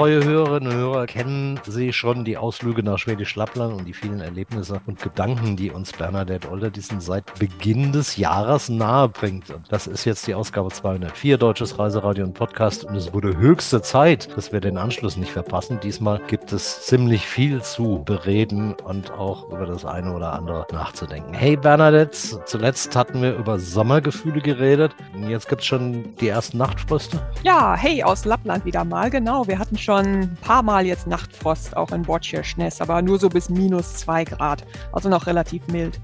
treue Hörerinnen und Hörer kennen Sie schon die Ausflüge nach Schwedisch Lappland und die vielen Erlebnisse und Gedanken, die uns Bernadette Olderdiesen seit Beginn des Jahres nahe bringt. Und das ist jetzt die Ausgabe 204 Deutsches Reiseradio und Podcast und es wurde höchste Zeit, dass wir den Anschluss nicht verpassen. Diesmal gibt es ziemlich viel zu bereden und auch über das eine oder andere nachzudenken. Hey Bernadette, zuletzt hatten wir über Sommergefühle geredet. Jetzt gibt es schon die ersten Nachtfröste. Ja, hey, aus Lappland wieder mal, genau. Wir hatten schon ein paar Mal jetzt Nachtfrost auch in Bocirschnes, aber nur so bis minus zwei Grad. Also noch relativ mild.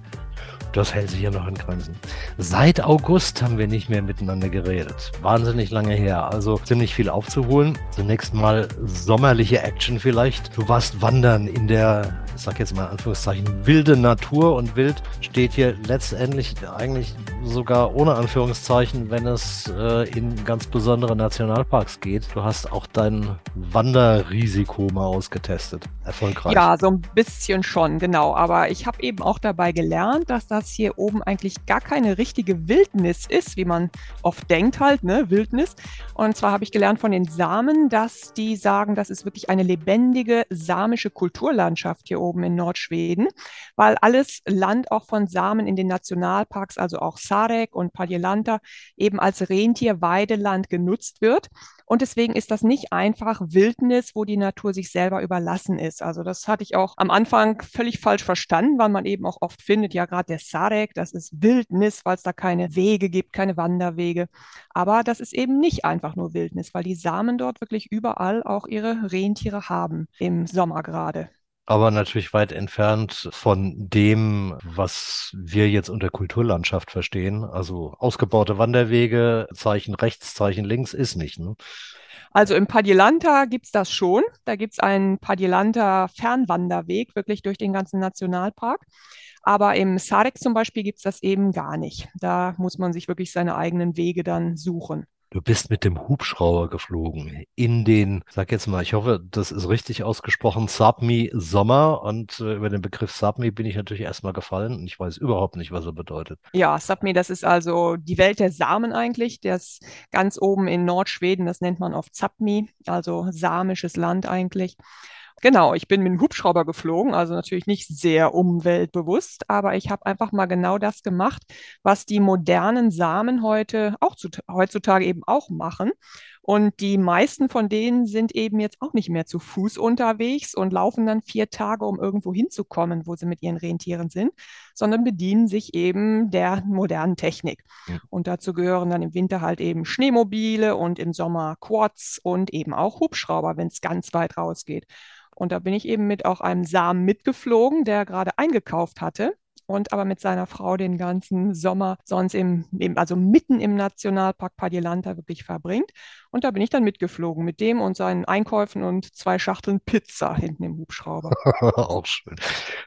Das hält sich ja noch in Grenzen. Seit August haben wir nicht mehr miteinander geredet. Wahnsinnig lange her. Also ziemlich viel aufzuholen. Zunächst mal sommerliche Action vielleicht. Du warst wandern in der ich sag jetzt mal Anführungszeichen, wilde Natur und wild steht hier letztendlich eigentlich sogar ohne Anführungszeichen, wenn es äh, in ganz besondere Nationalparks geht. Du hast auch dein Wanderrisiko mal ausgetestet. Erfolgreich. Ja, so ein bisschen schon, genau. Aber ich habe eben auch dabei gelernt, dass das hier oben eigentlich gar keine richtige Wildnis ist, wie man oft denkt halt, ne, Wildnis. Und zwar habe ich gelernt von den Samen, dass die sagen, das ist wirklich eine lebendige samische Kulturlandschaft hier oben oben in Nordschweden, weil alles Land auch von Samen in den Nationalparks, also auch Sarek und Padjelanta, eben als Rentierweideland genutzt wird. Und deswegen ist das nicht einfach Wildnis, wo die Natur sich selber überlassen ist. Also das hatte ich auch am Anfang völlig falsch verstanden, weil man eben auch oft findet, ja gerade der Sarek, das ist Wildnis, weil es da keine Wege gibt, keine Wanderwege. Aber das ist eben nicht einfach nur Wildnis, weil die Samen dort wirklich überall auch ihre Rentiere haben, im Sommer gerade aber natürlich weit entfernt von dem, was wir jetzt unter Kulturlandschaft verstehen. Also ausgebaute Wanderwege, Zeichen rechts, Zeichen links ist nicht. Ne? Also im Padjelanta gibt es das schon. Da gibt es einen Padjelanta Fernwanderweg, wirklich durch den ganzen Nationalpark. Aber im Sarek zum Beispiel gibt es das eben gar nicht. Da muss man sich wirklich seine eigenen Wege dann suchen. Du bist mit dem Hubschrauber geflogen in den, sag jetzt mal, ich hoffe, das ist richtig ausgesprochen, Sapmi Sommer. Und äh, über den Begriff Sapmi bin ich natürlich erstmal gefallen und ich weiß überhaupt nicht, was er bedeutet. Ja, Sapmi, das ist also die Welt der Samen eigentlich. Ist ganz oben in Nordschweden, das nennt man oft Sapmi, also samisches Land eigentlich. Genau, ich bin mit dem Hubschrauber geflogen, also natürlich nicht sehr umweltbewusst, aber ich habe einfach mal genau das gemacht, was die modernen Samen heute auch zu, heutzutage eben auch machen. Und die meisten von denen sind eben jetzt auch nicht mehr zu Fuß unterwegs und laufen dann vier Tage, um irgendwo hinzukommen, wo sie mit ihren Rentieren sind, sondern bedienen sich eben der modernen Technik. Ja. Und dazu gehören dann im Winter halt eben Schneemobile und im Sommer Quads und eben auch Hubschrauber, wenn es ganz weit rausgeht. Und da bin ich eben mit auch einem Samen mitgeflogen, der gerade eingekauft hatte und aber mit seiner Frau den ganzen Sommer sonst im, im also mitten im Nationalpark Padjelanta wirklich verbringt. Und da bin ich dann mitgeflogen mit dem und seinen Einkäufen und zwei Schachteln Pizza hinten im Hubschrauber. Auch schön.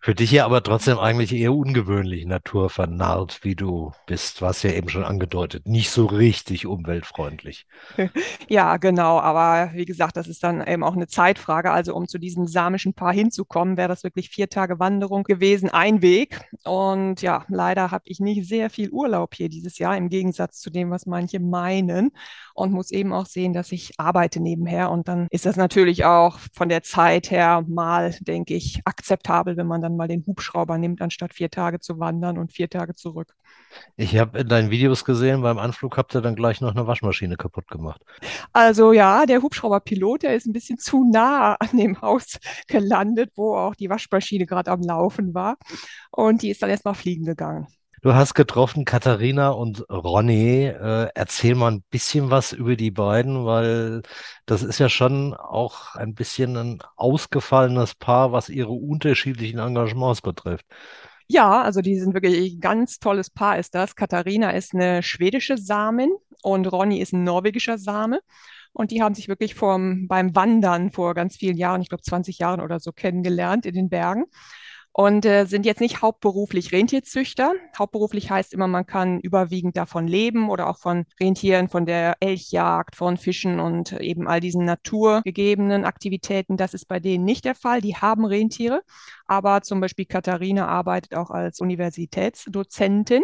Für dich ja aber trotzdem eigentlich eher ungewöhnlich naturvernarrt, wie du bist. Was ja eben schon angedeutet. Nicht so richtig umweltfreundlich. ja, genau. Aber wie gesagt, das ist dann eben auch eine Zeitfrage. Also um zu diesem samischen Paar hinzukommen, wäre das wirklich vier Tage Wanderung gewesen, ein Weg. Und ja, leider habe ich nicht sehr viel Urlaub hier dieses Jahr, im Gegensatz zu dem, was manche meinen. Und muss eben auch sehen, dass ich arbeite nebenher. Und dann ist das natürlich auch von der Zeit her mal, denke ich, akzeptabel, wenn man dann mal den Hubschrauber nimmt, anstatt vier Tage zu wandern und vier Tage zurück. Ich habe in deinen Videos gesehen, beim Anflug habt ihr dann gleich noch eine Waschmaschine kaputt gemacht. Also ja, der Hubschrauberpilot, der ist ein bisschen zu nah an dem Haus gelandet, wo auch die Waschmaschine gerade am Laufen war. Und die ist dann erstmal fliegen gegangen. Du hast getroffen Katharina und Ronny. Äh, erzähl mal ein bisschen was über die beiden, weil das ist ja schon auch ein bisschen ein ausgefallenes Paar, was ihre unterschiedlichen Engagements betrifft. Ja, also die sind wirklich ein ganz tolles Paar ist das. Katharina ist eine schwedische Samin und Ronny ist ein norwegischer Same. Und die haben sich wirklich vom, beim Wandern vor ganz vielen Jahren, ich glaube 20 Jahren oder so, kennengelernt in den Bergen und äh, sind jetzt nicht hauptberuflich Rentierzüchter. Hauptberuflich heißt immer, man kann überwiegend davon leben oder auch von Rentieren, von der Elchjagd, von Fischen und eben all diesen naturgegebenen Aktivitäten. Das ist bei denen nicht der Fall. Die haben Rentiere, aber zum Beispiel Katharina arbeitet auch als Universitätsdozentin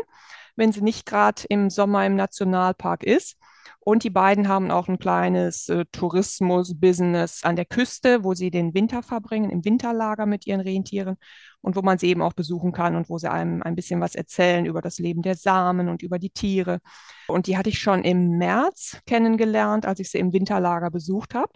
wenn sie nicht gerade im Sommer im Nationalpark ist. Und die beiden haben auch ein kleines äh, Tourismus-Business an der Küste, wo sie den Winter verbringen, im Winterlager mit ihren Rentieren und wo man sie eben auch besuchen kann und wo sie einem ein bisschen was erzählen über das Leben der Samen und über die Tiere. Und die hatte ich schon im März kennengelernt, als ich sie im Winterlager besucht habe.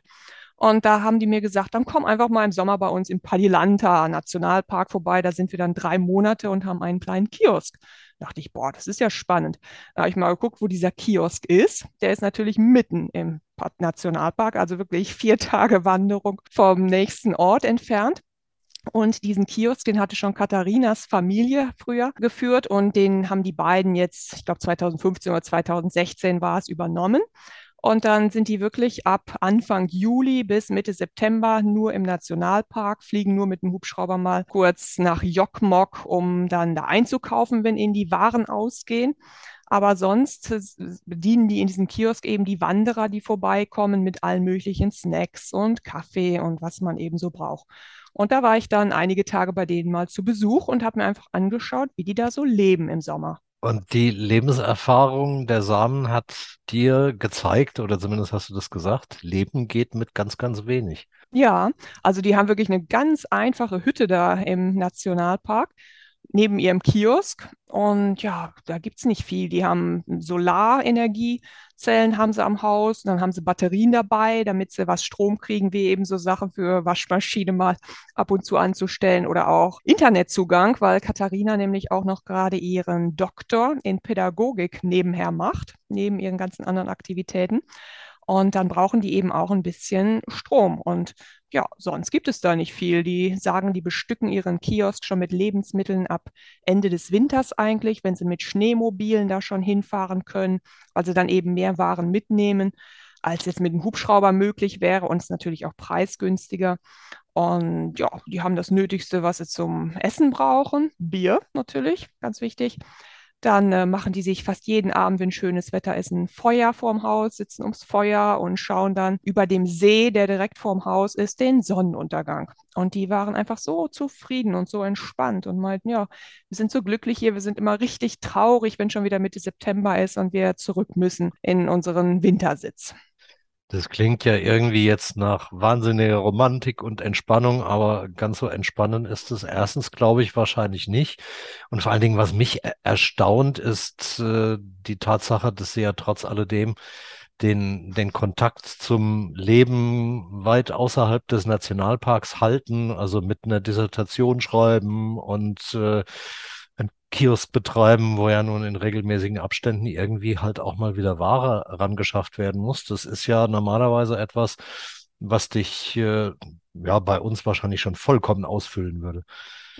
Und da haben die mir gesagt, dann komm einfach mal im Sommer bei uns im Padilanta Nationalpark vorbei. Da sind wir dann drei Monate und haben einen kleinen Kiosk. Da dachte ich, boah, das ist ja spannend. Da habe ich mal geguckt, wo dieser Kiosk ist. Der ist natürlich mitten im Nationalpark, also wirklich vier Tage Wanderung vom nächsten Ort entfernt. Und diesen Kiosk, den hatte schon Katharinas Familie früher geführt und den haben die beiden jetzt, ich glaube 2015 oder 2016 war es, übernommen. Und dann sind die wirklich ab Anfang Juli bis Mitte September nur im Nationalpark, fliegen nur mit dem Hubschrauber mal kurz nach Jokkmokk, um dann da einzukaufen, wenn ihnen die Waren ausgehen. Aber sonst bedienen die in diesem Kiosk eben die Wanderer, die vorbeikommen mit allen möglichen Snacks und Kaffee und was man eben so braucht. Und da war ich dann einige Tage bei denen mal zu Besuch und habe mir einfach angeschaut, wie die da so leben im Sommer. Und die Lebenserfahrung der Samen hat dir gezeigt, oder zumindest hast du das gesagt, Leben geht mit ganz, ganz wenig. Ja, also die haben wirklich eine ganz einfache Hütte da im Nationalpark neben ihrem Kiosk. Und ja, da gibt es nicht viel. Die haben Solarenergiezellen haben sie am Haus, dann haben sie Batterien dabei, damit sie was Strom kriegen, wie eben so Sachen für Waschmaschine mal ab und zu anzustellen oder auch Internetzugang, weil Katharina nämlich auch noch gerade ihren Doktor in Pädagogik nebenher macht, neben ihren ganzen anderen Aktivitäten. Und dann brauchen die eben auch ein bisschen Strom. Und ja, sonst gibt es da nicht viel. Die sagen, die bestücken ihren Kiosk schon mit Lebensmitteln ab Ende des Winters eigentlich, wenn sie mit Schneemobilen da schon hinfahren können, also dann eben mehr Waren mitnehmen, als jetzt mit dem Hubschrauber möglich wäre und es natürlich auch preisgünstiger. Und ja, die haben das Nötigste, was sie zum Essen brauchen. Bier natürlich, ganz wichtig. Dann äh, machen die sich fast jeden Abend, wenn schönes Wetter ist, ein Feuer vorm Haus, sitzen ums Feuer und schauen dann über dem See, der direkt vorm Haus ist, den Sonnenuntergang. Und die waren einfach so zufrieden und so entspannt und meinten, ja, wir sind so glücklich hier, wir sind immer richtig traurig, wenn schon wieder Mitte September ist und wir zurück müssen in unseren Wintersitz. Das klingt ja irgendwie jetzt nach wahnsinniger Romantik und Entspannung, aber ganz so entspannend ist es erstens, glaube ich, wahrscheinlich nicht. Und vor allen Dingen, was mich erstaunt, ist äh, die Tatsache, dass sie ja trotz alledem den, den Kontakt zum Leben weit außerhalb des Nationalparks halten, also mit einer Dissertation schreiben und äh, Kiosk betreiben, wo ja nun in regelmäßigen Abständen irgendwie halt auch mal wieder Ware rangeschafft werden muss. Das ist ja normalerweise etwas, was dich äh, ja bei uns wahrscheinlich schon vollkommen ausfüllen würde.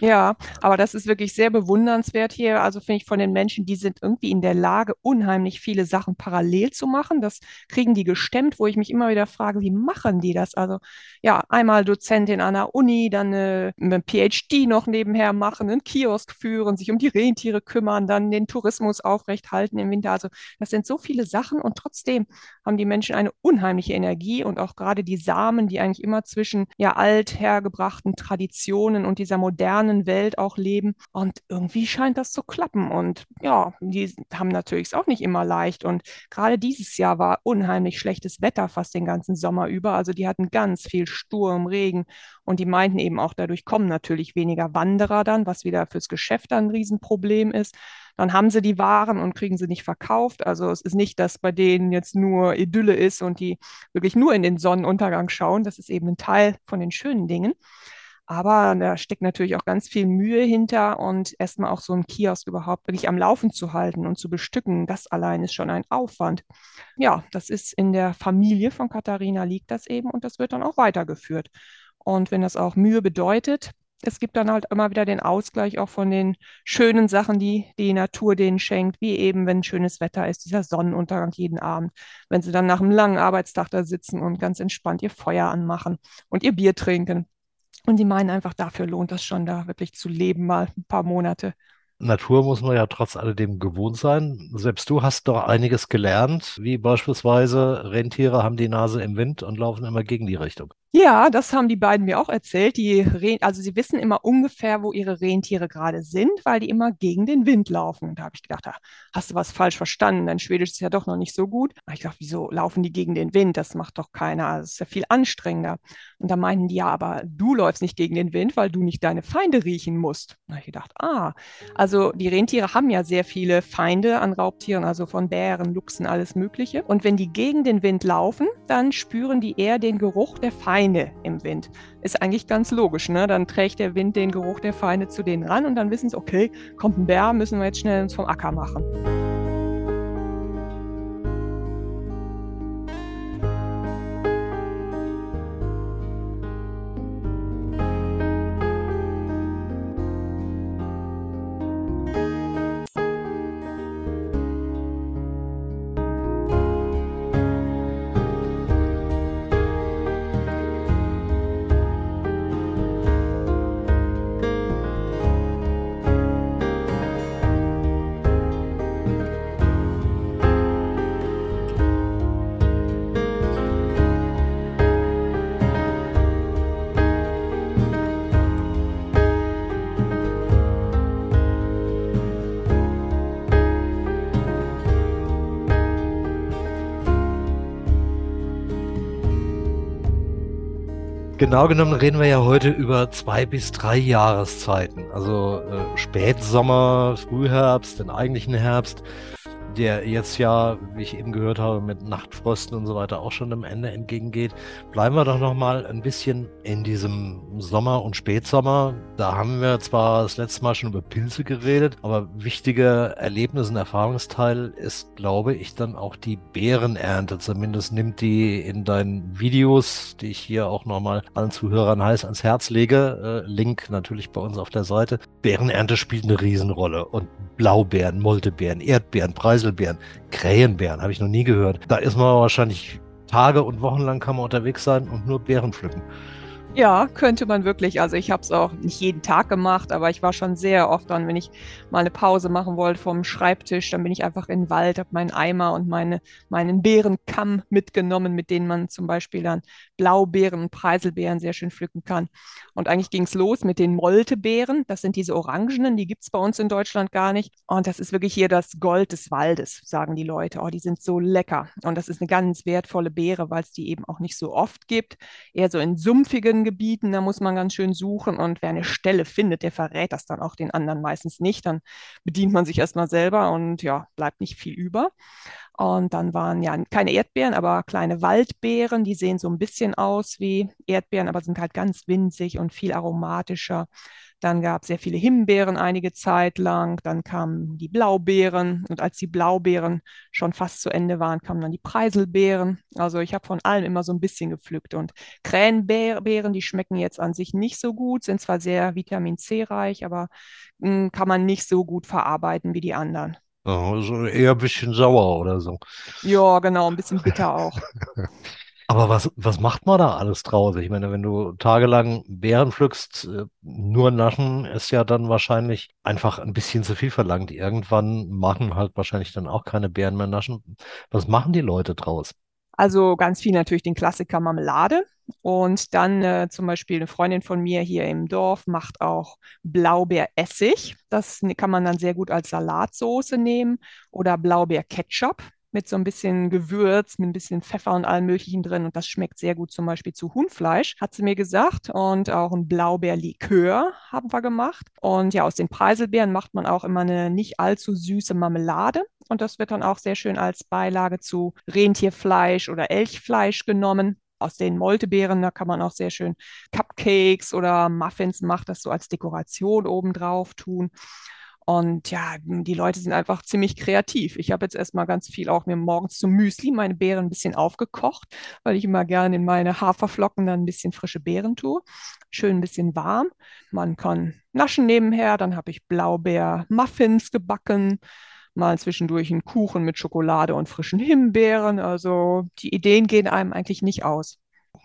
Ja, aber das ist wirklich sehr bewundernswert hier. Also finde ich von den Menschen, die sind irgendwie in der Lage, unheimlich viele Sachen parallel zu machen. Das kriegen die gestemmt, wo ich mich immer wieder frage, wie machen die das? Also ja, einmal Dozentin an der Uni, dann eine, eine PhD noch nebenher machen, einen Kiosk führen, sich um die Rentiere kümmern, dann den Tourismus aufrechthalten im Winter. Also das sind so viele Sachen und trotzdem haben die Menschen eine unheimliche Energie und auch gerade die Samen, die eigentlich immer zwischen ja althergebrachten Traditionen und dieser modernen modernen Welt auch leben. Und irgendwie scheint das zu klappen. Und ja, die haben natürlich es auch nicht immer leicht. Und gerade dieses Jahr war unheimlich schlechtes Wetter fast den ganzen Sommer über. Also die hatten ganz viel Sturm, Regen. Und die meinten eben auch, dadurch kommen natürlich weniger Wanderer dann, was wieder fürs Geschäft dann ein Riesenproblem ist dann haben sie die Waren und kriegen sie nicht verkauft. Also es ist nicht, dass bei denen jetzt nur Idylle ist und die wirklich nur in den Sonnenuntergang schauen. Das ist eben ein Teil von den schönen Dingen. Aber da steckt natürlich auch ganz viel Mühe hinter und erstmal auch so einen Kiosk überhaupt wirklich am Laufen zu halten und zu bestücken, das allein ist schon ein Aufwand. Ja, das ist in der Familie von Katharina liegt das eben und das wird dann auch weitergeführt. Und wenn das auch Mühe bedeutet, es gibt dann halt immer wieder den Ausgleich auch von den schönen Sachen, die die Natur denen schenkt, wie eben, wenn schönes Wetter ist, dieser Sonnenuntergang jeden Abend, wenn sie dann nach einem langen Arbeitstag da sitzen und ganz entspannt ihr Feuer anmachen und ihr Bier trinken. Und die meinen einfach, dafür lohnt es schon, da wirklich zu leben, mal ein paar Monate. Natur muss man ja trotz alledem gewohnt sein. Selbst du hast doch einiges gelernt, wie beispielsweise Rentiere haben die Nase im Wind und laufen immer gegen die Richtung. Ja, das haben die beiden mir auch erzählt. Die also sie wissen immer ungefähr, wo ihre Rentiere gerade sind, weil die immer gegen den Wind laufen. Und da habe ich gedacht, ah, hast du was falsch verstanden? Dein Schwedisch ist ja doch noch nicht so gut. Hab ich gedacht, wieso laufen die gegen den Wind? Das macht doch keiner. Das ist ja viel anstrengender. Und da meinten die, ja, aber du läufst nicht gegen den Wind, weil du nicht deine Feinde riechen musst. Da habe ich gedacht, ah, also die Rentiere haben ja sehr viele Feinde an Raubtieren, also von Bären, Luchsen, alles Mögliche. Und wenn die gegen den Wind laufen, dann spüren die eher den Geruch der Feinde Feinde im Wind. Ist eigentlich ganz logisch, ne? Dann trägt der Wind den Geruch der Feinde zu denen ran und dann wissen sie, okay, kommt ein Bär, müssen wir jetzt schnell uns vom Acker machen. Genau genommen reden wir ja heute über zwei bis drei Jahreszeiten. Also äh, Spätsommer, Frühherbst, den eigentlichen Herbst der jetzt ja, wie ich eben gehört habe, mit Nachtfrosten und so weiter auch schon dem Ende entgegengeht. Bleiben wir doch noch mal ein bisschen in diesem Sommer und Spätsommer. Da haben wir zwar das letzte Mal schon über Pilze geredet, aber wichtiger Erlebnis und Erfahrungsteil ist, glaube ich, dann auch die Beerenernte. Zumindest nimmt die in deinen Videos, die ich hier auch noch mal allen Zuhörern heiß ans Herz lege, äh, Link natürlich bei uns auf der Seite. Beerenernte spielt eine Riesenrolle und Blaubeeren, Moltebeeren, Erdbeeren, Preiselbeeren, Krähenbeeren, habe ich noch nie gehört. Da ist man wahrscheinlich Tage und Wochen lang kann man unterwegs sein und nur Beeren pflücken. Ja, könnte man wirklich. Also ich habe es auch nicht jeden Tag gemacht, aber ich war schon sehr oft dann, wenn ich mal eine Pause machen wollte vom Schreibtisch, dann bin ich einfach in den Wald, habe meinen Eimer und meine, meinen Beerenkamm mitgenommen, mit denen man zum Beispiel dann Blaubeeren und Preiselbeeren sehr schön pflücken kann. Und eigentlich ging es los mit den Moltebeeren. Das sind diese Orangenen, die gibt es bei uns in Deutschland gar nicht. Und das ist wirklich hier das Gold des Waldes, sagen die Leute. Oh, die sind so lecker. Und das ist eine ganz wertvolle Beere, weil es die eben auch nicht so oft gibt. Eher so in sumpfigen Gebieten, da muss man ganz schön suchen. Und wer eine Stelle findet, der verrät das dann auch den anderen meistens nicht. Dann bedient man sich erstmal selber und ja, bleibt nicht viel über. Und dann waren ja keine Erdbeeren, aber kleine Waldbeeren, die sehen so ein bisschen aus wie Erdbeeren, aber sind halt ganz winzig und viel aromatischer. Dann gab es sehr viele Himbeeren einige Zeit lang. Dann kamen die Blaubeeren. Und als die Blaubeeren schon fast zu Ende waren, kamen dann die Preiselbeeren. Also ich habe von allem immer so ein bisschen gepflückt. Und Krähenbeeren, die schmecken jetzt an sich nicht so gut, sind zwar sehr Vitamin C reich, aber mh, hm, kann man nicht so gut verarbeiten wie die anderen. Also eher ein bisschen sauer oder so. Ja, genau, ein bisschen bitter auch. Aber was, was macht man da alles draus? Ich meine, wenn du tagelang Beeren pflückst, äh, nur naschen ist ja dann wahrscheinlich einfach ein bisschen zu viel verlangt. Irgendwann machen halt wahrscheinlich dann auch keine Beeren mehr naschen. Was machen die Leute draus? Also ganz viel natürlich den Klassiker Marmelade. Und dann äh, zum Beispiel eine Freundin von mir hier im Dorf macht auch Blaubeeressig. Das kann man dann sehr gut als Salatsoße nehmen oder Blaubeerketchup mit so ein bisschen Gewürz, mit ein bisschen Pfeffer und allem Möglichen drin. Und das schmeckt sehr gut zum Beispiel zu Huhnfleisch, hat sie mir gesagt. Und auch ein Blaubeerlikör haben wir gemacht. Und ja, aus den Preiselbeeren macht man auch immer eine nicht allzu süße Marmelade. Und das wird dann auch sehr schön als Beilage zu Rentierfleisch oder Elchfleisch genommen aus den Moltebeeren, da kann man auch sehr schön Cupcakes oder Muffins machen, das so als Dekoration obendrauf tun. Und ja, die Leute sind einfach ziemlich kreativ. Ich habe jetzt erstmal ganz viel auch mir morgens zum Müsli meine Beeren ein bisschen aufgekocht, weil ich immer gerne in meine Haferflocken dann ein bisschen frische Beeren tue. Schön ein bisschen warm. Man kann naschen nebenher. Dann habe ich Blaubeer-Muffins gebacken. Mal zwischendurch einen Kuchen mit Schokolade und frischen Himbeeren. Also die Ideen gehen einem eigentlich nicht aus.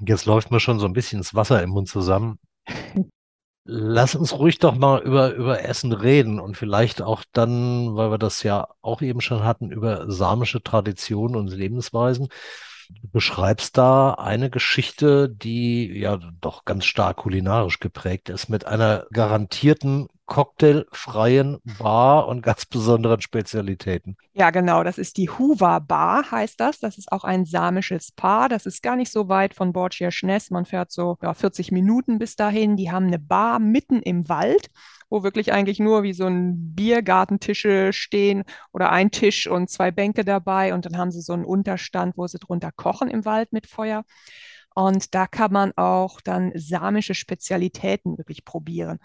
Jetzt läuft mir schon so ein bisschen das Wasser im Mund zusammen. Lass uns ruhig doch mal über, über Essen reden und vielleicht auch dann, weil wir das ja auch eben schon hatten, über samische Traditionen und Lebensweisen. Du beschreibst da eine Geschichte, die ja doch ganz stark kulinarisch geprägt ist, mit einer garantierten cocktailfreien Bar und ganz besonderen Spezialitäten. Ja, genau, das ist die Huva Bar, heißt das. Das ist auch ein samisches Paar. Das ist gar nicht so weit von Borgia-Schness. Man fährt so ja, 40 Minuten bis dahin. Die haben eine Bar mitten im Wald wo wirklich eigentlich nur wie so ein Biergartentische stehen oder ein Tisch und zwei Bänke dabei und dann haben sie so einen Unterstand, wo sie drunter kochen im Wald mit Feuer. Und da kann man auch dann samische Spezialitäten wirklich probieren.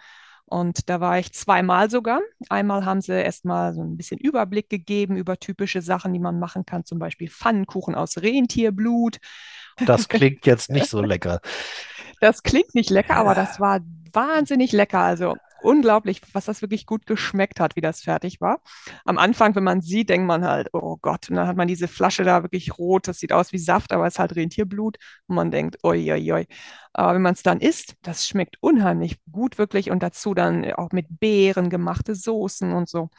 Und da war ich zweimal sogar. Einmal haben sie erstmal so ein bisschen Überblick gegeben über typische Sachen, die man machen kann, zum Beispiel Pfannkuchen aus Rentierblut. Das klingt jetzt nicht so lecker. Das klingt nicht lecker, aber das war wahnsinnig lecker. Also unglaublich, was das wirklich gut geschmeckt hat, wie das fertig war. Am Anfang, wenn man sieht, denkt man halt, oh Gott, und dann hat man diese Flasche da wirklich rot, das sieht aus wie Saft, aber es ist halt Rentierblut und man denkt, oi, oi, oi. Aber wenn man es dann isst, das schmeckt unheimlich gut wirklich und dazu dann auch mit Beeren gemachte Soßen und so.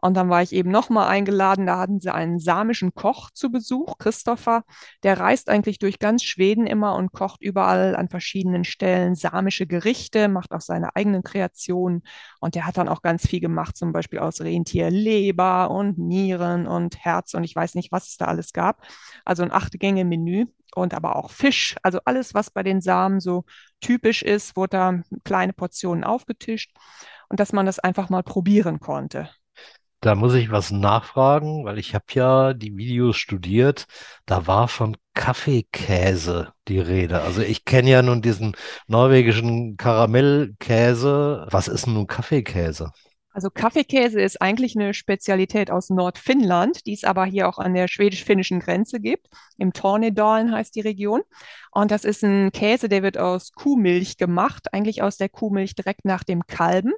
Und dann war ich eben nochmal eingeladen, da hatten sie einen samischen Koch zu Besuch, Christopher. Der reist eigentlich durch ganz Schweden immer und kocht überall an verschiedenen Stellen samische Gerichte, macht auch seine eigenen Kreationen. Und der hat dann auch ganz viel gemacht, zum Beispiel aus Rentierleber und Nieren und Herz und ich weiß nicht, was es da alles gab. Also ein Acht-Gänge-Menü und aber auch Fisch. Also alles, was bei den Samen so typisch ist, wurde da kleine Portionen aufgetischt und dass man das einfach mal probieren konnte. Da muss ich was nachfragen, weil ich habe ja die Videos studiert. Da war von Kaffeekäse die Rede. Also ich kenne ja nun diesen norwegischen Karamellkäse. Was ist nun Kaffeekäse? Also Kaffeekäse ist eigentlich eine Spezialität aus Nordfinnland, die es aber hier auch an der schwedisch-finnischen Grenze gibt. Im Tornedalen heißt die Region. Und das ist ein Käse, der wird aus Kuhmilch gemacht, eigentlich aus der Kuhmilch direkt nach dem Kalben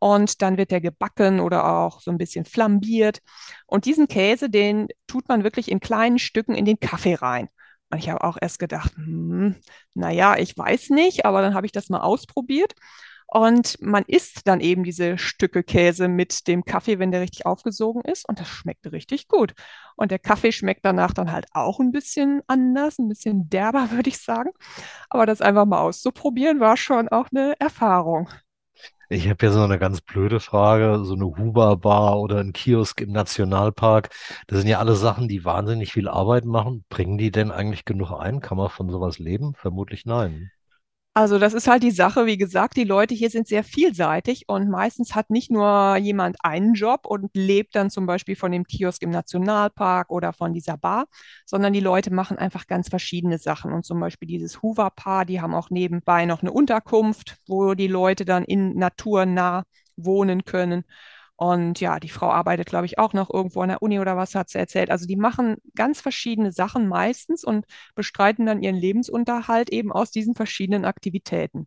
und dann wird der gebacken oder auch so ein bisschen flambiert. Und diesen Käse, den tut man wirklich in kleinen Stücken in den Kaffee rein. Und ich habe auch erst gedacht, hm, naja, ich weiß nicht, aber dann habe ich das mal ausprobiert. Und man isst dann eben diese Stücke Käse mit dem Kaffee, wenn der richtig aufgesogen ist. Und das schmeckt richtig gut. Und der Kaffee schmeckt danach dann halt auch ein bisschen anders, ein bisschen derber, würde ich sagen. Aber das einfach mal auszuprobieren, war schon auch eine Erfahrung. Ich habe hier so eine ganz blöde Frage, so eine Huber-Bar oder ein Kiosk im Nationalpark. Das sind ja alle Sachen, die wahnsinnig viel Arbeit machen. Bringen die denn eigentlich genug ein? Kann man von sowas leben? Vermutlich nein. Also das ist halt die Sache, wie gesagt, die Leute hier sind sehr vielseitig und meistens hat nicht nur jemand einen Job und lebt dann zum Beispiel von dem Kiosk im Nationalpark oder von dieser Bar, sondern die Leute machen einfach ganz verschiedene Sachen. Und zum Beispiel dieses Hoover-Paar, die haben auch nebenbei noch eine Unterkunft, wo die Leute dann in naturnah wohnen können. Und ja, die Frau arbeitet, glaube ich, auch noch irgendwo an der Uni oder was hat sie erzählt. Also die machen ganz verschiedene Sachen meistens und bestreiten dann ihren Lebensunterhalt eben aus diesen verschiedenen Aktivitäten.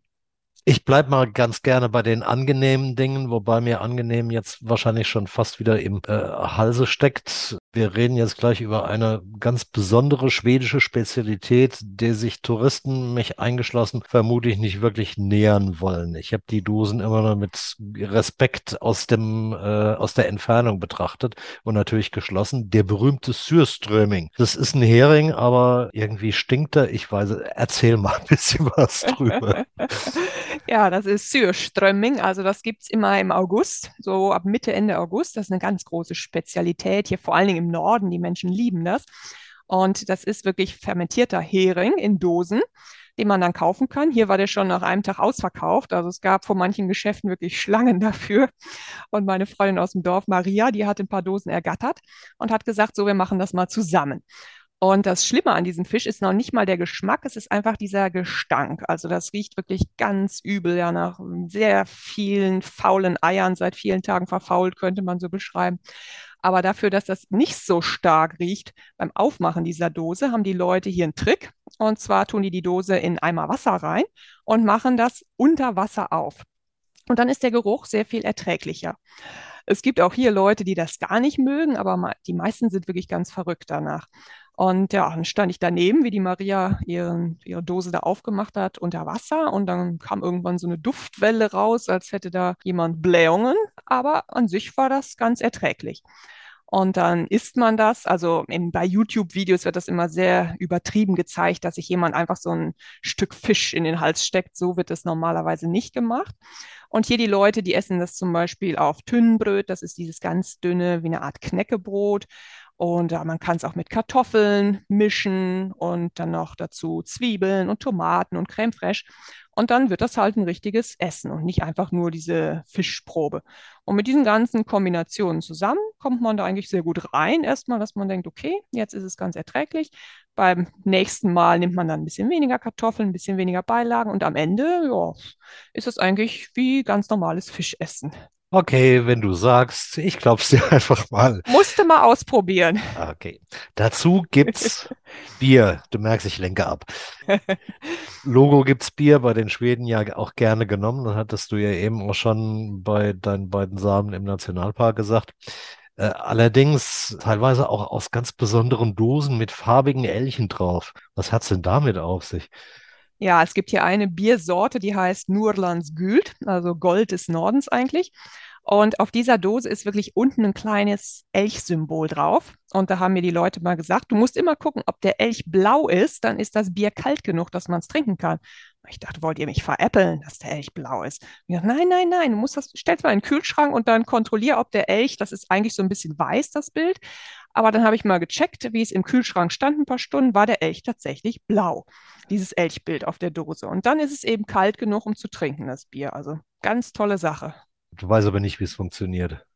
Ich bleibe mal ganz gerne bei den angenehmen Dingen, wobei mir angenehm jetzt wahrscheinlich schon fast wieder im äh, Halse steckt. Wir reden jetzt gleich über eine ganz besondere schwedische Spezialität, der sich Touristen, mich eingeschlossen, vermutlich nicht wirklich nähern wollen. Ich habe die Dosen immer nur mit Respekt aus dem äh, aus der Entfernung betrachtet und natürlich geschlossen. Der berühmte Sürströming. Das ist ein Hering, aber irgendwie stinkt er. Ich weiß, erzähl mal ein bisschen was drüber. Ja, das ist Surströmming. Also das gibt es immer im August, so ab Mitte, Ende August. Das ist eine ganz große Spezialität hier, vor allen Dingen im Norden. Die Menschen lieben das. Und das ist wirklich fermentierter Hering in Dosen, den man dann kaufen kann. Hier war der schon nach einem Tag ausverkauft. Also es gab vor manchen Geschäften wirklich Schlangen dafür. Und meine Freundin aus dem Dorf, Maria, die hat ein paar Dosen ergattert und hat gesagt, so, wir machen das mal zusammen. Und das Schlimme an diesem Fisch ist noch nicht mal der Geschmack, es ist einfach dieser Gestank. Also das riecht wirklich ganz übel, ja, nach sehr vielen faulen Eiern, seit vielen Tagen verfault, könnte man so beschreiben. Aber dafür, dass das nicht so stark riecht, beim Aufmachen dieser Dose haben die Leute hier einen Trick. Und zwar tun die die Dose in Eimer Wasser rein und machen das unter Wasser auf. Und dann ist der Geruch sehr viel erträglicher. Es gibt auch hier Leute, die das gar nicht mögen, aber die meisten sind wirklich ganz verrückt danach. Und ja, dann stand ich daneben, wie die Maria ihren, ihre Dose da aufgemacht hat unter Wasser. Und dann kam irgendwann so eine Duftwelle raus, als hätte da jemand Blähungen. Aber an sich war das ganz erträglich. Und dann isst man das. Also in, bei YouTube-Videos wird das immer sehr übertrieben gezeigt, dass sich jemand einfach so ein Stück Fisch in den Hals steckt. So wird es normalerweise nicht gemacht. Und hier die Leute, die essen das zum Beispiel auf Tünnenbrot. Das ist dieses ganz dünne, wie eine Art Knäckebrot. Und ja, man kann es auch mit Kartoffeln mischen und dann noch dazu Zwiebeln und Tomaten und Creme fraiche. Und dann wird das halt ein richtiges Essen und nicht einfach nur diese Fischprobe. Und mit diesen ganzen Kombinationen zusammen kommt man da eigentlich sehr gut rein. Erstmal, dass man denkt, okay, jetzt ist es ganz erträglich. Beim nächsten Mal nimmt man dann ein bisschen weniger Kartoffeln, ein bisschen weniger Beilagen und am Ende, ja, ist es eigentlich wie ganz normales Fischessen. Okay, wenn du sagst, ich glaub's dir einfach mal. Musste mal ausprobieren. Okay. Dazu gibt's Bier. Du merkst, ich lenke ab. Logo gibt's Bier, bei den Schweden ja auch gerne genommen. Das hattest du ja eben auch schon bei deinen beiden Samen im Nationalpark gesagt. Äh, allerdings teilweise auch aus ganz besonderen Dosen mit farbigen Elchen drauf. Was hat's denn damit auf sich? Ja, es gibt hier eine Biersorte, die heißt Nurlands Gült, also Gold des Nordens eigentlich. Und auf dieser Dose ist wirklich unten ein kleines Elchsymbol drauf. Und da haben mir die Leute mal gesagt, du musst immer gucken, ob der Elch blau ist, dann ist das Bier kalt genug, dass man es trinken kann. Ich dachte, wollt ihr mich veräppeln, dass der Elch blau ist? Ich dachte, nein, nein, nein, du musst das, stellst mal in den Kühlschrank und dann kontrollier, ob der Elch, das ist eigentlich so ein bisschen weiß, das Bild. Aber dann habe ich mal gecheckt, wie es im Kühlschrank stand, ein paar Stunden, war der Elch tatsächlich blau. Dieses Elchbild auf der Dose. Und dann ist es eben kalt genug, um zu trinken, das Bier. Also ganz tolle Sache. Du weißt aber nicht, wie es funktioniert.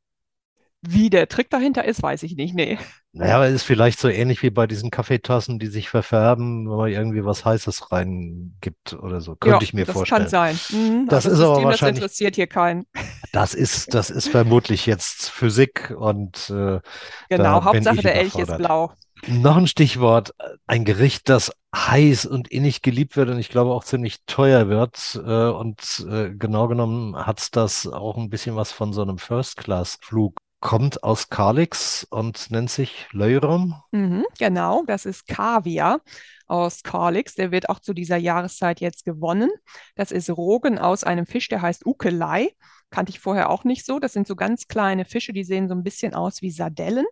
Wie der Trick dahinter ist, weiß ich nicht. Nee. Naja, aber ist vielleicht so ähnlich wie bei diesen Kaffeetassen, die sich verfärben, wenn man irgendwie was Heißes reingibt oder so. Könnte ja, ich mir das vorstellen. kann sein. Mhm, das aber ist System, aber wahrscheinlich. Das interessiert hier keinen. Das ist, das ist vermutlich jetzt Physik und äh, genau, Hauptsache der Elch ist blau. Noch ein Stichwort, ein Gericht, das heiß und innig geliebt wird und ich glaube auch ziemlich teuer wird. Äh, und äh, genau genommen hat es das auch ein bisschen was von so einem First-Class-Flug kommt aus Kalix und nennt sich Leuron. Mhm, genau, das ist Kaviar aus Kalix. Der wird auch zu dieser Jahreszeit jetzt gewonnen. Das ist Rogen aus einem Fisch, der heißt Ukelei. Kannte ich vorher auch nicht so. Das sind so ganz kleine Fische, die sehen so ein bisschen aus wie Sardellen.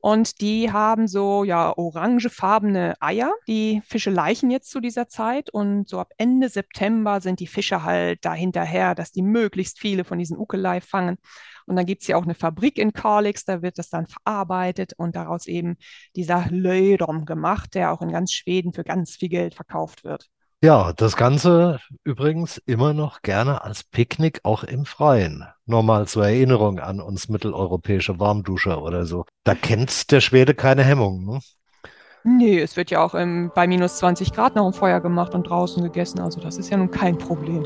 Und die haben so ja orangefarbene Eier. Die Fische laichen jetzt zu dieser Zeit und so ab Ende September sind die Fische halt da hinterher, dass die möglichst viele von diesen Ukelei fangen. Und dann gibt es ja auch eine Fabrik in Kalix, da wird das dann verarbeitet und daraus eben dieser Lödom gemacht, der auch in ganz Schweden für ganz viel Geld verkauft wird. Ja, das Ganze übrigens immer noch gerne als Picknick auch im Freien. Nur mal zur Erinnerung an uns mitteleuropäische Warmduscher oder so. Da kennt der Schwede keine Hemmung. Ne? Nee, es wird ja auch im, bei minus 20 Grad noch ein Feuer gemacht und draußen gegessen. Also das ist ja nun kein Problem.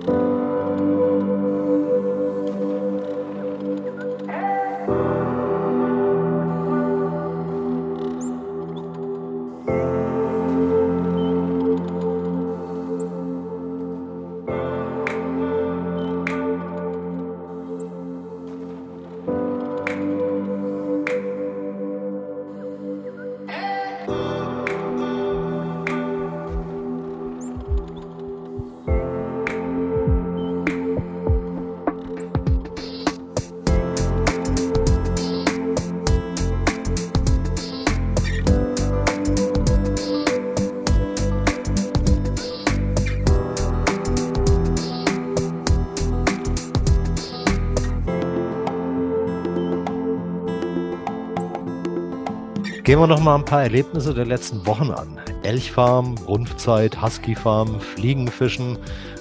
Gehen wir noch mal ein paar Erlebnisse der letzten Wochen an. Elchfarm, Rundfzeit, Huskyfarm, Fliegenfischen,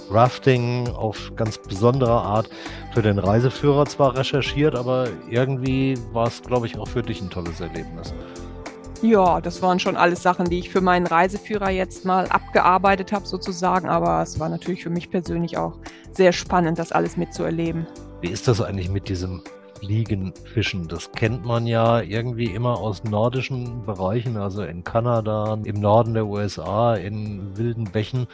Rafting auf ganz besondere Art. Für den Reiseführer zwar recherchiert, aber irgendwie war es, glaube ich, auch für dich ein tolles Erlebnis. Ja, das waren schon alles Sachen, die ich für meinen Reiseführer jetzt mal abgearbeitet habe, sozusagen. Aber es war natürlich für mich persönlich auch sehr spannend, das alles mitzuerleben. Wie ist das eigentlich mit diesem Fliegen, Fischen. Das kennt man ja irgendwie immer aus nordischen Bereichen, also in Kanada, im Norden der USA, in wilden Bächen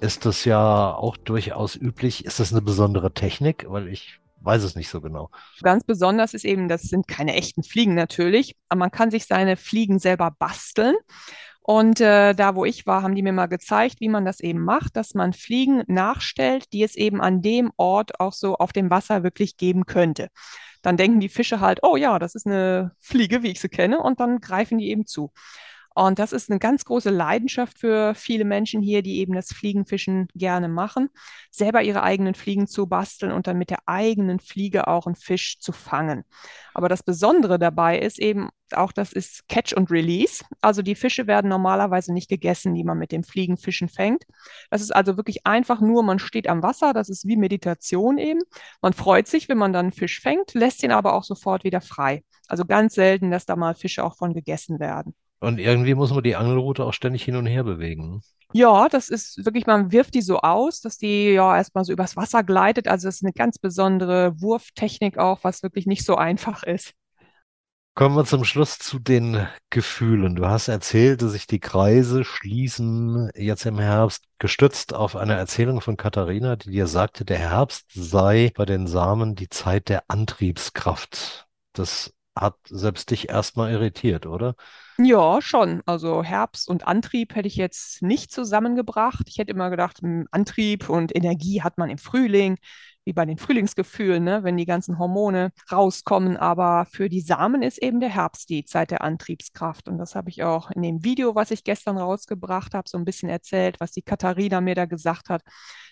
ist das ja auch durchaus üblich. Ist das eine besondere Technik? Weil ich weiß es nicht so genau. Ganz besonders ist eben, das sind keine echten Fliegen natürlich, aber man kann sich seine Fliegen selber basteln. Und äh, da, wo ich war, haben die mir mal gezeigt, wie man das eben macht, dass man Fliegen nachstellt, die es eben an dem Ort auch so auf dem Wasser wirklich geben könnte. Dann denken die Fische halt, oh ja, das ist eine Fliege, wie ich sie kenne, und dann greifen die eben zu. Und das ist eine ganz große Leidenschaft für viele Menschen hier, die eben das Fliegenfischen gerne machen, selber ihre eigenen Fliegen zu basteln und dann mit der eigenen Fliege auch einen Fisch zu fangen. Aber das Besondere dabei ist eben auch, das ist Catch und Release. Also die Fische werden normalerweise nicht gegessen, die man mit dem Fliegenfischen fängt. Das ist also wirklich einfach nur, man steht am Wasser, das ist wie Meditation eben. Man freut sich, wenn man dann einen Fisch fängt, lässt ihn aber auch sofort wieder frei. Also ganz selten, dass da mal Fische auch von gegessen werden. Und irgendwie muss man die Angelrute auch ständig hin und her bewegen. Ja, das ist wirklich, man wirft die so aus, dass die ja erstmal so übers Wasser gleitet. Also es ist eine ganz besondere Wurftechnik auch, was wirklich nicht so einfach ist. Kommen wir zum Schluss zu den Gefühlen. Du hast erzählt, dass sich die Kreise schließen jetzt im Herbst, gestützt auf eine Erzählung von Katharina, die dir sagte, der Herbst sei bei den Samen die Zeit der Antriebskraft. Das hat selbst dich erstmal irritiert, oder? Ja, schon. Also Herbst und Antrieb hätte ich jetzt nicht zusammengebracht. Ich hätte immer gedacht, hm, Antrieb und Energie hat man im Frühling, wie bei den Frühlingsgefühlen, ne, wenn die ganzen Hormone rauskommen. Aber für die Samen ist eben der Herbst die Zeit der Antriebskraft. Und das habe ich auch in dem Video, was ich gestern rausgebracht habe, so ein bisschen erzählt, was die Katharina mir da gesagt hat,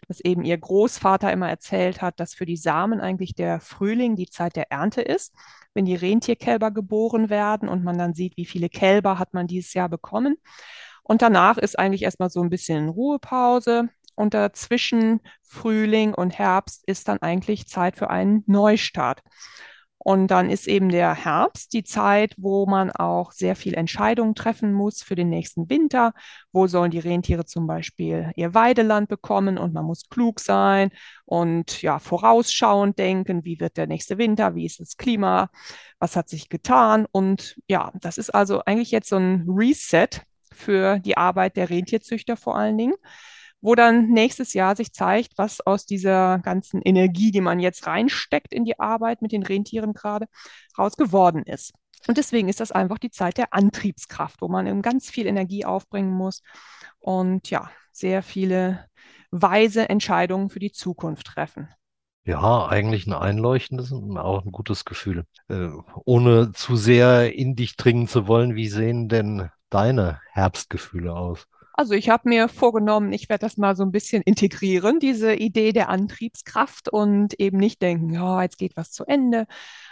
dass eben ihr Großvater immer erzählt hat, dass für die Samen eigentlich der Frühling die Zeit der Ernte ist wenn die Rentierkälber geboren werden und man dann sieht, wie viele Kälber hat man dieses Jahr bekommen. Und danach ist eigentlich erstmal so ein bisschen Ruhepause. Und dazwischen Frühling und Herbst ist dann eigentlich Zeit für einen Neustart. Und dann ist eben der Herbst die Zeit, wo man auch sehr viel Entscheidungen treffen muss für den nächsten Winter. Wo sollen die Rentiere zum Beispiel ihr Weideland bekommen? Und man muss klug sein und ja, vorausschauend denken, wie wird der nächste Winter? Wie ist das Klima? Was hat sich getan? Und ja, das ist also eigentlich jetzt so ein Reset für die Arbeit der Rentierzüchter vor allen Dingen wo dann nächstes Jahr sich zeigt, was aus dieser ganzen Energie, die man jetzt reinsteckt in die Arbeit mit den Rentieren gerade, raus geworden ist. Und deswegen ist das einfach die Zeit der Antriebskraft, wo man eben ganz viel Energie aufbringen muss und ja, sehr viele weise Entscheidungen für die Zukunft treffen. Ja, eigentlich ein einleuchtendes und auch ein gutes Gefühl. Äh, ohne zu sehr in dich dringen zu wollen, wie sehen denn deine Herbstgefühle aus? Also ich habe mir vorgenommen, ich werde das mal so ein bisschen integrieren, diese Idee der Antriebskraft und eben nicht denken, ja, jetzt geht was zu Ende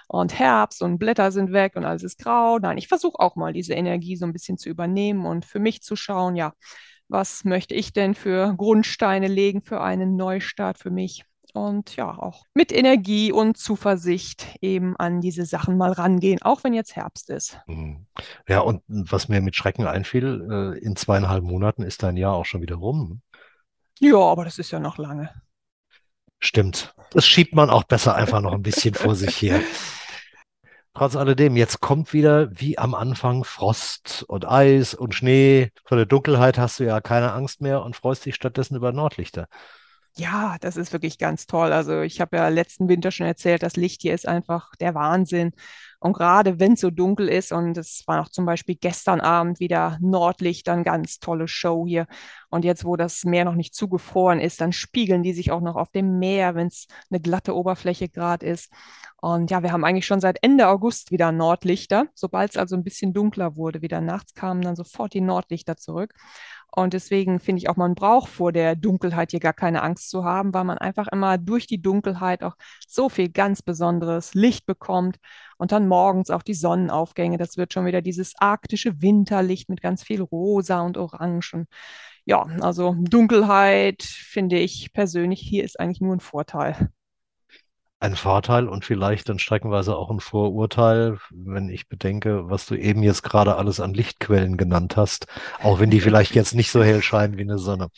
und Herbst und Blätter sind weg und alles ist grau. Nein, ich versuche auch mal diese Energie so ein bisschen zu übernehmen und für mich zu schauen, ja, was möchte ich denn für Grundsteine legen für einen Neustart für mich? Und ja, auch mit Energie und Zuversicht eben an diese Sachen mal rangehen, auch wenn jetzt Herbst ist. Mhm. Ja, und was mir mit Schrecken einfiel, äh, in zweieinhalb Monaten ist dein Jahr auch schon wieder rum. Ja, aber das ist ja noch lange. Stimmt. Das schiebt man auch besser einfach noch ein bisschen vor sich her. Trotz alledem, jetzt kommt wieder wie am Anfang Frost und Eis und Schnee. Vor der Dunkelheit hast du ja keine Angst mehr und freust dich stattdessen über Nordlichter. Ja, das ist wirklich ganz toll. Also ich habe ja letzten Winter schon erzählt, das Licht hier ist einfach der Wahnsinn. Und gerade wenn es so dunkel ist, und es war noch zum Beispiel gestern Abend wieder Nordlicht, dann ganz tolle Show hier. Und jetzt, wo das Meer noch nicht zugefroren ist, dann spiegeln die sich auch noch auf dem Meer, wenn es eine glatte Oberfläche gerade ist. Und ja, wir haben eigentlich schon seit Ende August wieder Nordlichter. Sobald es also ein bisschen dunkler wurde, wieder nachts kamen dann sofort die Nordlichter zurück. Und deswegen finde ich auch, man braucht vor der Dunkelheit hier gar keine Angst zu haben, weil man einfach immer durch die Dunkelheit auch so viel ganz besonderes Licht bekommt. Und dann morgens auch die Sonnenaufgänge. Das wird schon wieder dieses arktische Winterlicht mit ganz viel Rosa und Orange. Und ja, also Dunkelheit finde ich persönlich hier ist eigentlich nur ein Vorteil ein Vorteil und vielleicht dann streckenweise auch ein Vorurteil, wenn ich bedenke, was du eben jetzt gerade alles an Lichtquellen genannt hast, auch wenn die vielleicht jetzt nicht so hell scheinen wie eine Sonne.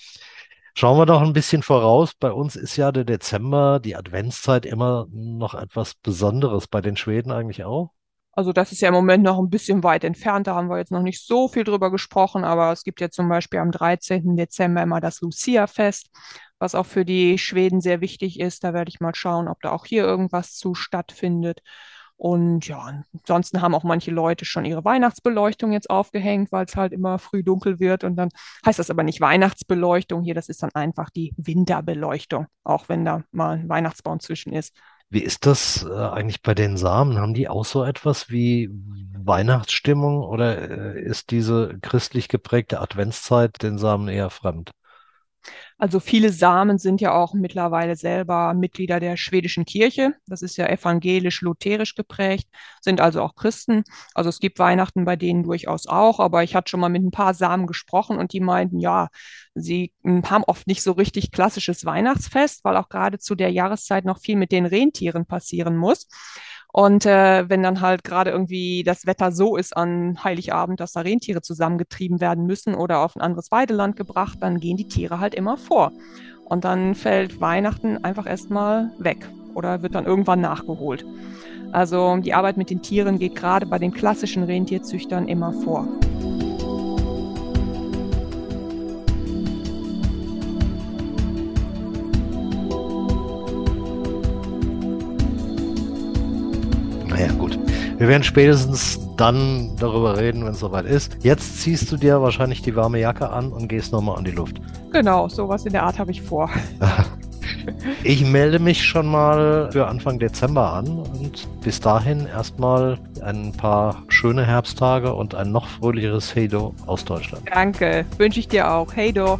Schauen wir doch ein bisschen voraus. Bei uns ist ja der Dezember, die Adventszeit immer noch etwas Besonderes. Bei den Schweden eigentlich auch? Also das ist ja im Moment noch ein bisschen weit entfernt. Da haben wir jetzt noch nicht so viel drüber gesprochen. Aber es gibt ja zum Beispiel am 13. Dezember immer das Lucia-Fest was auch für die Schweden sehr wichtig ist. Da werde ich mal schauen, ob da auch hier irgendwas zu stattfindet. Und ja, ansonsten haben auch manche Leute schon ihre Weihnachtsbeleuchtung jetzt aufgehängt, weil es halt immer früh dunkel wird. Und dann heißt das aber nicht Weihnachtsbeleuchtung hier, das ist dann einfach die Winterbeleuchtung, auch wenn da mal ein Weihnachtsbaum zwischen ist. Wie ist das äh, eigentlich bei den Samen? Haben die auch so etwas wie Weihnachtsstimmung oder äh, ist diese christlich geprägte Adventszeit den Samen eher fremd? Also viele Samen sind ja auch mittlerweile selber Mitglieder der schwedischen Kirche. Das ist ja evangelisch-lutherisch geprägt, sind also auch Christen. Also es gibt Weihnachten bei denen durchaus auch, aber ich hatte schon mal mit ein paar Samen gesprochen und die meinten, ja, sie hm, haben oft nicht so richtig klassisches Weihnachtsfest, weil auch gerade zu der Jahreszeit noch viel mit den Rentieren passieren muss. Und äh, wenn dann halt gerade irgendwie das Wetter so ist an Heiligabend, dass da Rentiere zusammengetrieben werden müssen oder auf ein anderes Weideland gebracht, dann gehen die Tiere halt immer vor. Und dann fällt Weihnachten einfach erstmal weg oder wird dann irgendwann nachgeholt. Also die Arbeit mit den Tieren geht gerade bei den klassischen Rentierzüchtern immer vor. Wir werden spätestens dann darüber reden, wenn es soweit ist. Jetzt ziehst du dir wahrscheinlich die warme Jacke an und gehst nochmal an die Luft. Genau, sowas in der Art habe ich vor. Ich melde mich schon mal für Anfang Dezember an und bis dahin erstmal ein paar schöne Herbsttage und ein noch fröhlicheres Heido aus Deutschland. Danke, wünsche ich dir auch. Heido.